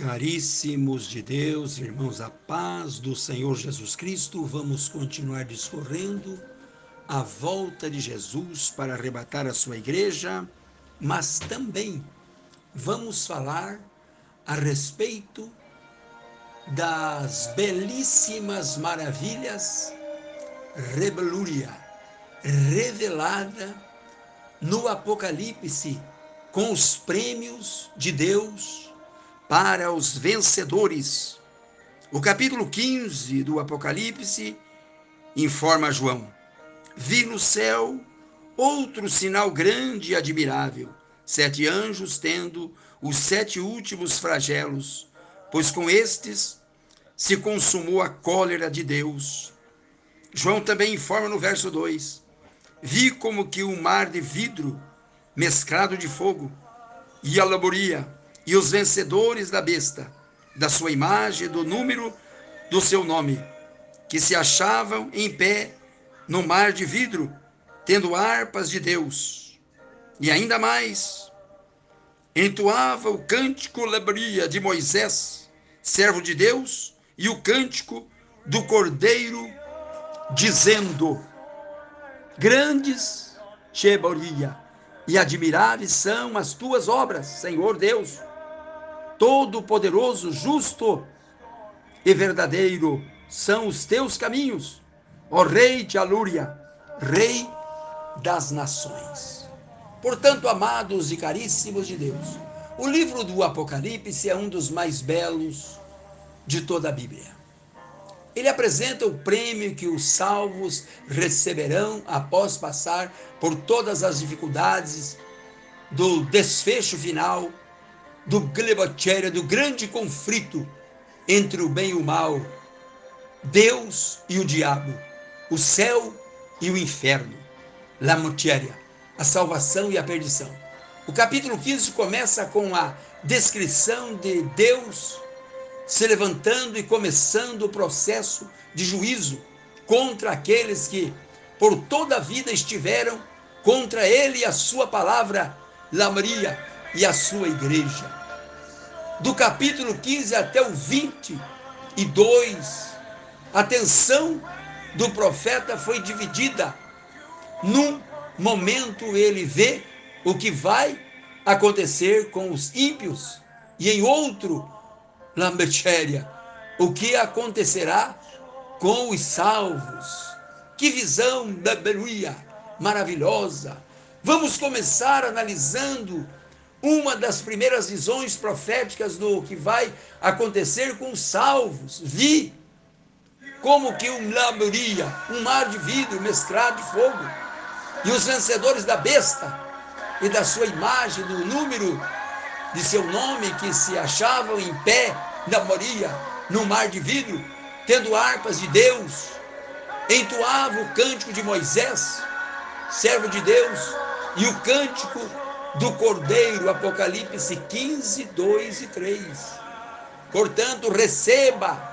Caríssimos de Deus, irmãos, a paz do Senhor Jesus Cristo, vamos continuar discorrendo. A volta de Jesus para arrebatar a sua igreja, mas também vamos falar a respeito das belíssimas maravilhas rebelúria revelada no Apocalipse com os prêmios de Deus para os vencedores. O capítulo 15 do Apocalipse informa João: Vi no céu outro sinal grande e admirável, sete anjos tendo os sete últimos flagelos, pois com estes se consumou a cólera de Deus. João também informa no verso 2: Vi como que um mar de vidro mesclado de fogo e a laboria e os vencedores da besta, da sua imagem, do número do seu nome, que se achavam em pé no mar de vidro, tendo harpas de Deus. E ainda mais, entoava o cântico labria de Moisés, servo de Deus, e o cântico do Cordeiro, dizendo: Grandes, Sheboria, e admiráveis são as tuas obras, Senhor Deus todo-poderoso, justo e verdadeiro são os teus caminhos, ó Rei de Alúria, Rei das nações. Portanto, amados e caríssimos de Deus, o livro do Apocalipse é um dos mais belos de toda a Bíblia. Ele apresenta o prêmio que os salvos receberão após passar por todas as dificuldades do desfecho final do Glebotéria, do grande conflito entre o bem e o mal, Deus e o diabo, o céu e o inferno, la matéria, a salvação e a perdição. O capítulo 15 começa com a descrição de Deus se levantando e começando o processo de juízo contra aqueles que por toda a vida estiveram contra ele e a sua palavra, La Maria, e a sua igreja. Do capítulo 15 até o 22, a atenção do profeta foi dividida. Num momento ele vê o que vai acontecer com os ímpios, e em outro, Lambertéria, o que acontecerá com os salvos. Que visão da Beluia maravilhosa! Vamos começar analisando uma das primeiras visões proféticas do que vai acontecer com os salvos. Vi como que um laburia, um mar de vidro mesclado de fogo, e os vencedores da besta e da sua imagem, do número de seu nome, que se achavam em pé na moria, no mar de vidro, tendo harpas de Deus, entoavam o cântico de Moisés, servo de Deus, e o cântico do Cordeiro, Apocalipse 15, 2 e 3. Portanto, receba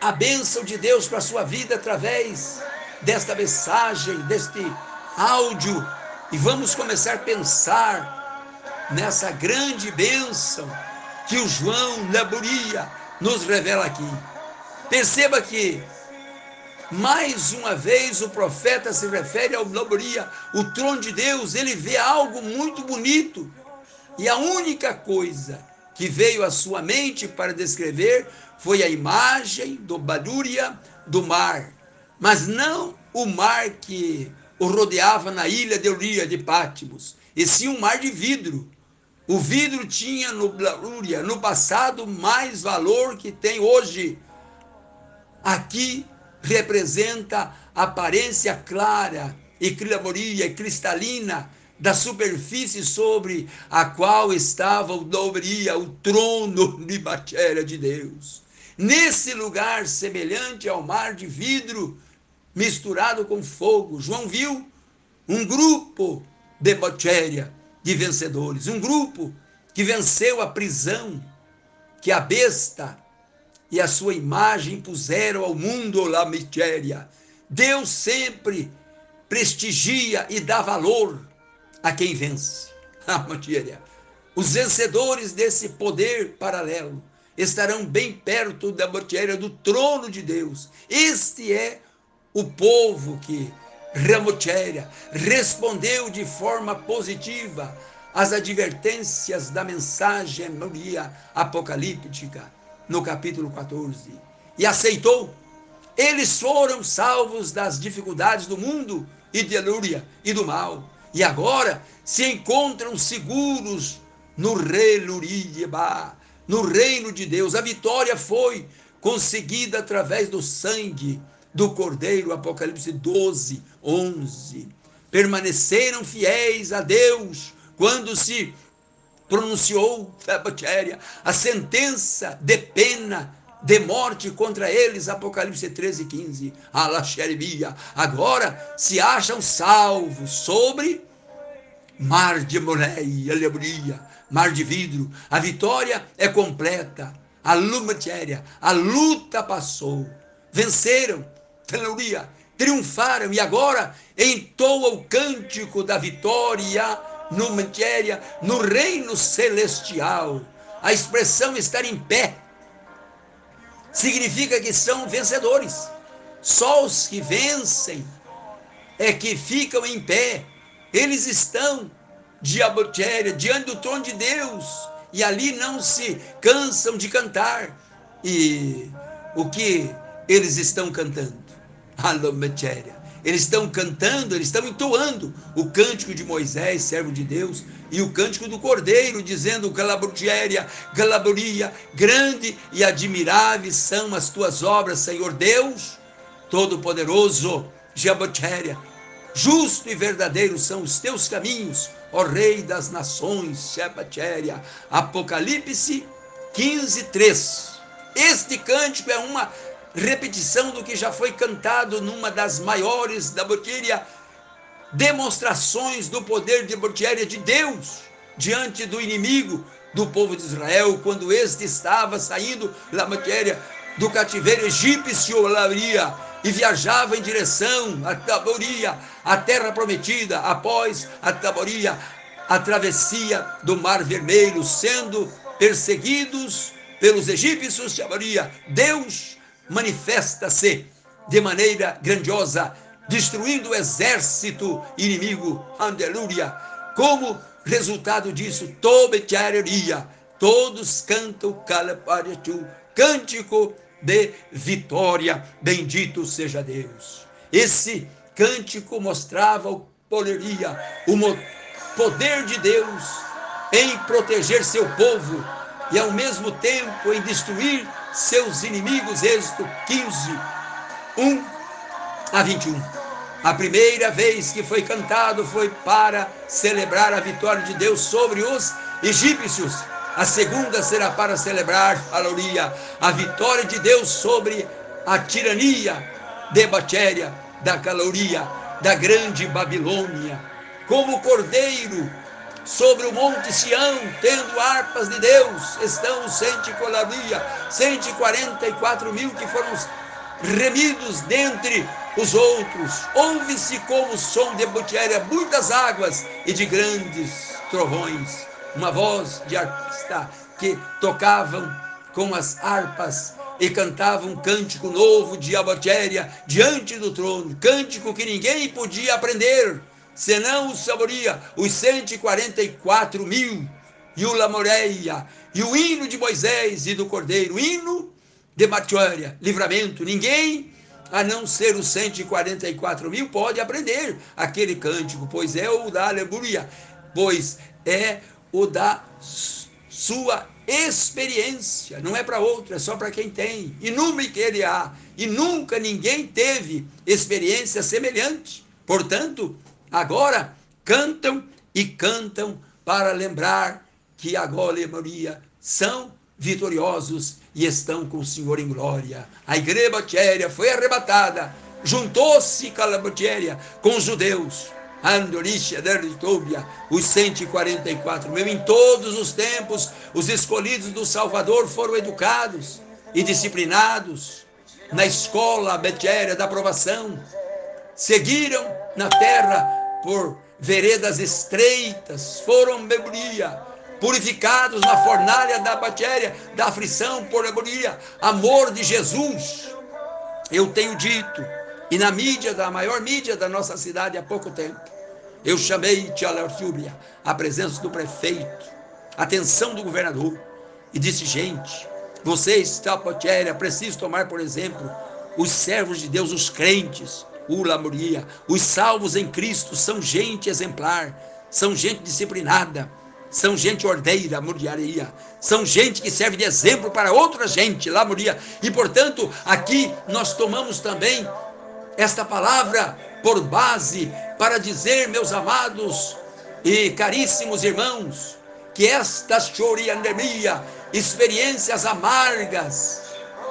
a bênção de Deus para a sua vida através desta mensagem, deste áudio, e vamos começar a pensar nessa grande bênção que o João Laburia nos revela aqui. Perceba que mais uma vez o profeta se refere ao Loboria, o trono de Deus, ele vê algo muito bonito. E a única coisa que veio à sua mente para descrever foi a imagem do Badúria do mar, mas não o mar que o rodeava na ilha de Euria de Pátimos, e sim um mar de vidro. O vidro tinha no Badúria, no passado, mais valor que tem hoje. Aqui representa a aparência clara e clamoria cristalina da superfície sobre a qual estava o dobria, o trono de matéria de Deus. Nesse lugar semelhante ao mar de vidro misturado com fogo, João viu um grupo de matéria de vencedores, um grupo que venceu a prisão que a besta e a sua imagem puseram ao mundo la miséria. Deus sempre prestigia e dá valor a quem vence. A matéria. Os vencedores desse poder paralelo estarão bem perto da mortiéria do trono de Deus. Este é o povo que Ramotéria respondeu de forma positiva às advertências da mensagem apocalíptica no capítulo 14 e aceitou. Eles foram salvos das dificuldades do mundo e de Lúria e do mal e agora se encontram seguros no Relurieba, no reino de Deus. A vitória foi conseguida através do sangue do Cordeiro, Apocalipse 12, 11. Permaneceram fiéis a Deus quando se pronunciou a sentença de pena de morte contra eles, Apocalipse 13, 15. Alaxeribia. Agora se acham salvos sobre mar de moleia, aleluia, mar de vidro. A vitória é completa. A lumatéria, a luta passou. Venceram, aleluia, triunfaram e agora entoa o cântico da vitória no matéria, no reino celestial. A expressão estar em pé significa que são vencedores. Só os que vencem é que ficam em pé. Eles estão diabotéria, diante do trono de Deus, e ali não se cansam de cantar. E o que eles estão cantando? Alometéria. Eles estão cantando, eles estão entoando o cântico de Moisés, servo de Deus, e o cântico do Cordeiro, dizendo: Calabutiéria, Calaboria, grande e admiráveis são as tuas obras, Senhor Deus, Todo-Poderoso, Jabotéria. Justo e verdadeiro são os teus caminhos, ó Rei das Nações, Shebatéria. Apocalipse 15, 3. Este cântico é uma repetição do que já foi cantado numa das maiores da Botíria, demonstrações do poder de Botíria de Deus diante do inimigo do povo de Israel, quando este estava saindo da matéria do cativeiro egípcio, Laria, e viajava em direção a Taboria, a terra prometida, após a Taboria, a travessia do Mar Vermelho, sendo perseguidos pelos egípcios, Taboria. Deus manifesta-se de maneira grandiosa, destruindo o exército inimigo, aleluia. Como resultado disso, todos cantam Calapariatu, cântico de vitória. Bendito seja Deus. Esse cântico mostrava o poderia, o poder de Deus em proteger seu povo e ao mesmo tempo em destruir seus inimigos. Êxodo 15, 1 a 21. A primeira vez que foi cantado foi para celebrar a vitória de Deus sobre os egípcios a segunda será para celebrar, aleluia, a vitória de Deus sobre a tirania de Batéria, da caloria, da grande Babilônia. Como cordeiro sobre o monte Sião, tendo harpas de Deus, estão os 144 mil que foram remidos dentre os outros. Ouve-se como o som de Batéria, muitas águas e de grandes trovões. Uma voz de artista que tocavam com as harpas e cantavam um cântico novo de abatéria diante do trono, cântico que ninguém podia aprender, senão o saboria, os 144 mil, e o Lamoreia, e o hino de Moisés e do Cordeiro, hino de Matéria, livramento, ninguém a não ser os 144 mil pode aprender aquele cântico, pois é o da aleluia, pois é o da sua experiência, não é para outro, é só para quem tem. E nunca que ele há, e nunca ninguém teve experiência semelhante. Portanto, agora cantam e cantam para lembrar que agora e Maria são vitoriosos e estão com o Senhor em glória. A igreja batéria foi arrebatada, juntou-se com a batéria com os judeus Andorisha, Derritobia, os 144 mil. Em todos os tempos, os escolhidos do Salvador foram educados e disciplinados na escola betéria da aprovação. Seguiram na terra por veredas estreitas, foram bebria, purificados na fornalha da matéria, da aflição, por agonia, amor de Jesus. Eu tenho dito, e na mídia, da maior mídia da nossa cidade há pouco tempo, eu chamei Tialartúbia, a presença do prefeito, atenção do governador, e disse: gente, vocês, Tapotéria, precisam tomar, por exemplo, os servos de Deus, os crentes, Ula Moria, os salvos em Cristo são gente exemplar, são gente disciplinada, são gente ordeira, muriaria, são gente que serve de exemplo para outra gente, lá moria. E portanto, aqui nós tomamos também esta palavra por base para dizer, meus amados e caríssimos irmãos, que esta chorianemia, experiências amargas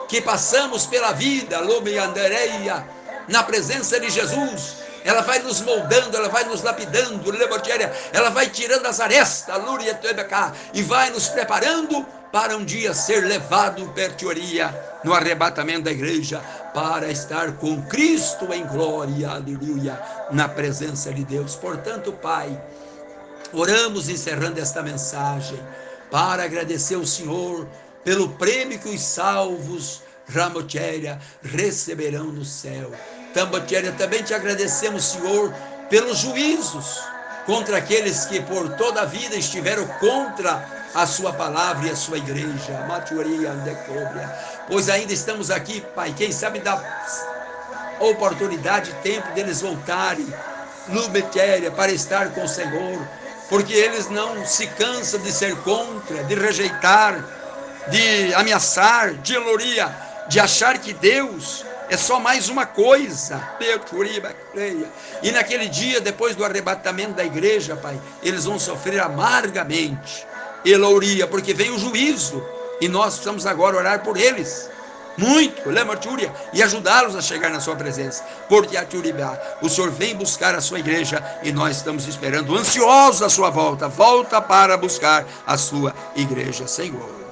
que passamos pela vida, Lomeandereia, na presença de Jesus, ela vai nos moldando, ela vai nos lapidando, ela vai tirando as arestas, e vai nos preparando para um dia ser levado pertioria no arrebatamento da igreja, para estar com Cristo em glória, aleluia, na presença de Deus. Portanto, Pai, oramos encerrando esta mensagem para agradecer o Senhor pelo prêmio que os salvos Ramotéria receberão no céu. Tambotéria, também te agradecemos, Senhor, pelos juízos contra aqueles que por toda a vida estiveram contra a sua palavra e a sua igreja. Maturia, decobria. Pois ainda estamos aqui, Pai, quem sabe dá oportunidade, tempo deles voltarem no Betéria para estar com o Senhor, porque eles não se cansam de ser contra, de rejeitar, de ameaçar, de gloria, de achar que Deus é só mais uma coisa. E naquele dia, depois do arrebatamento da igreja, Pai, eles vão sofrer amargamente. Elouria, porque vem o juízo. E nós precisamos agora orar por eles. Muito, Lemartúria, e ajudá-los a chegar na sua presença. Porque o Senhor vem buscar a sua igreja e nós estamos esperando, ansiosos a sua volta. Volta para buscar a sua igreja, Senhor.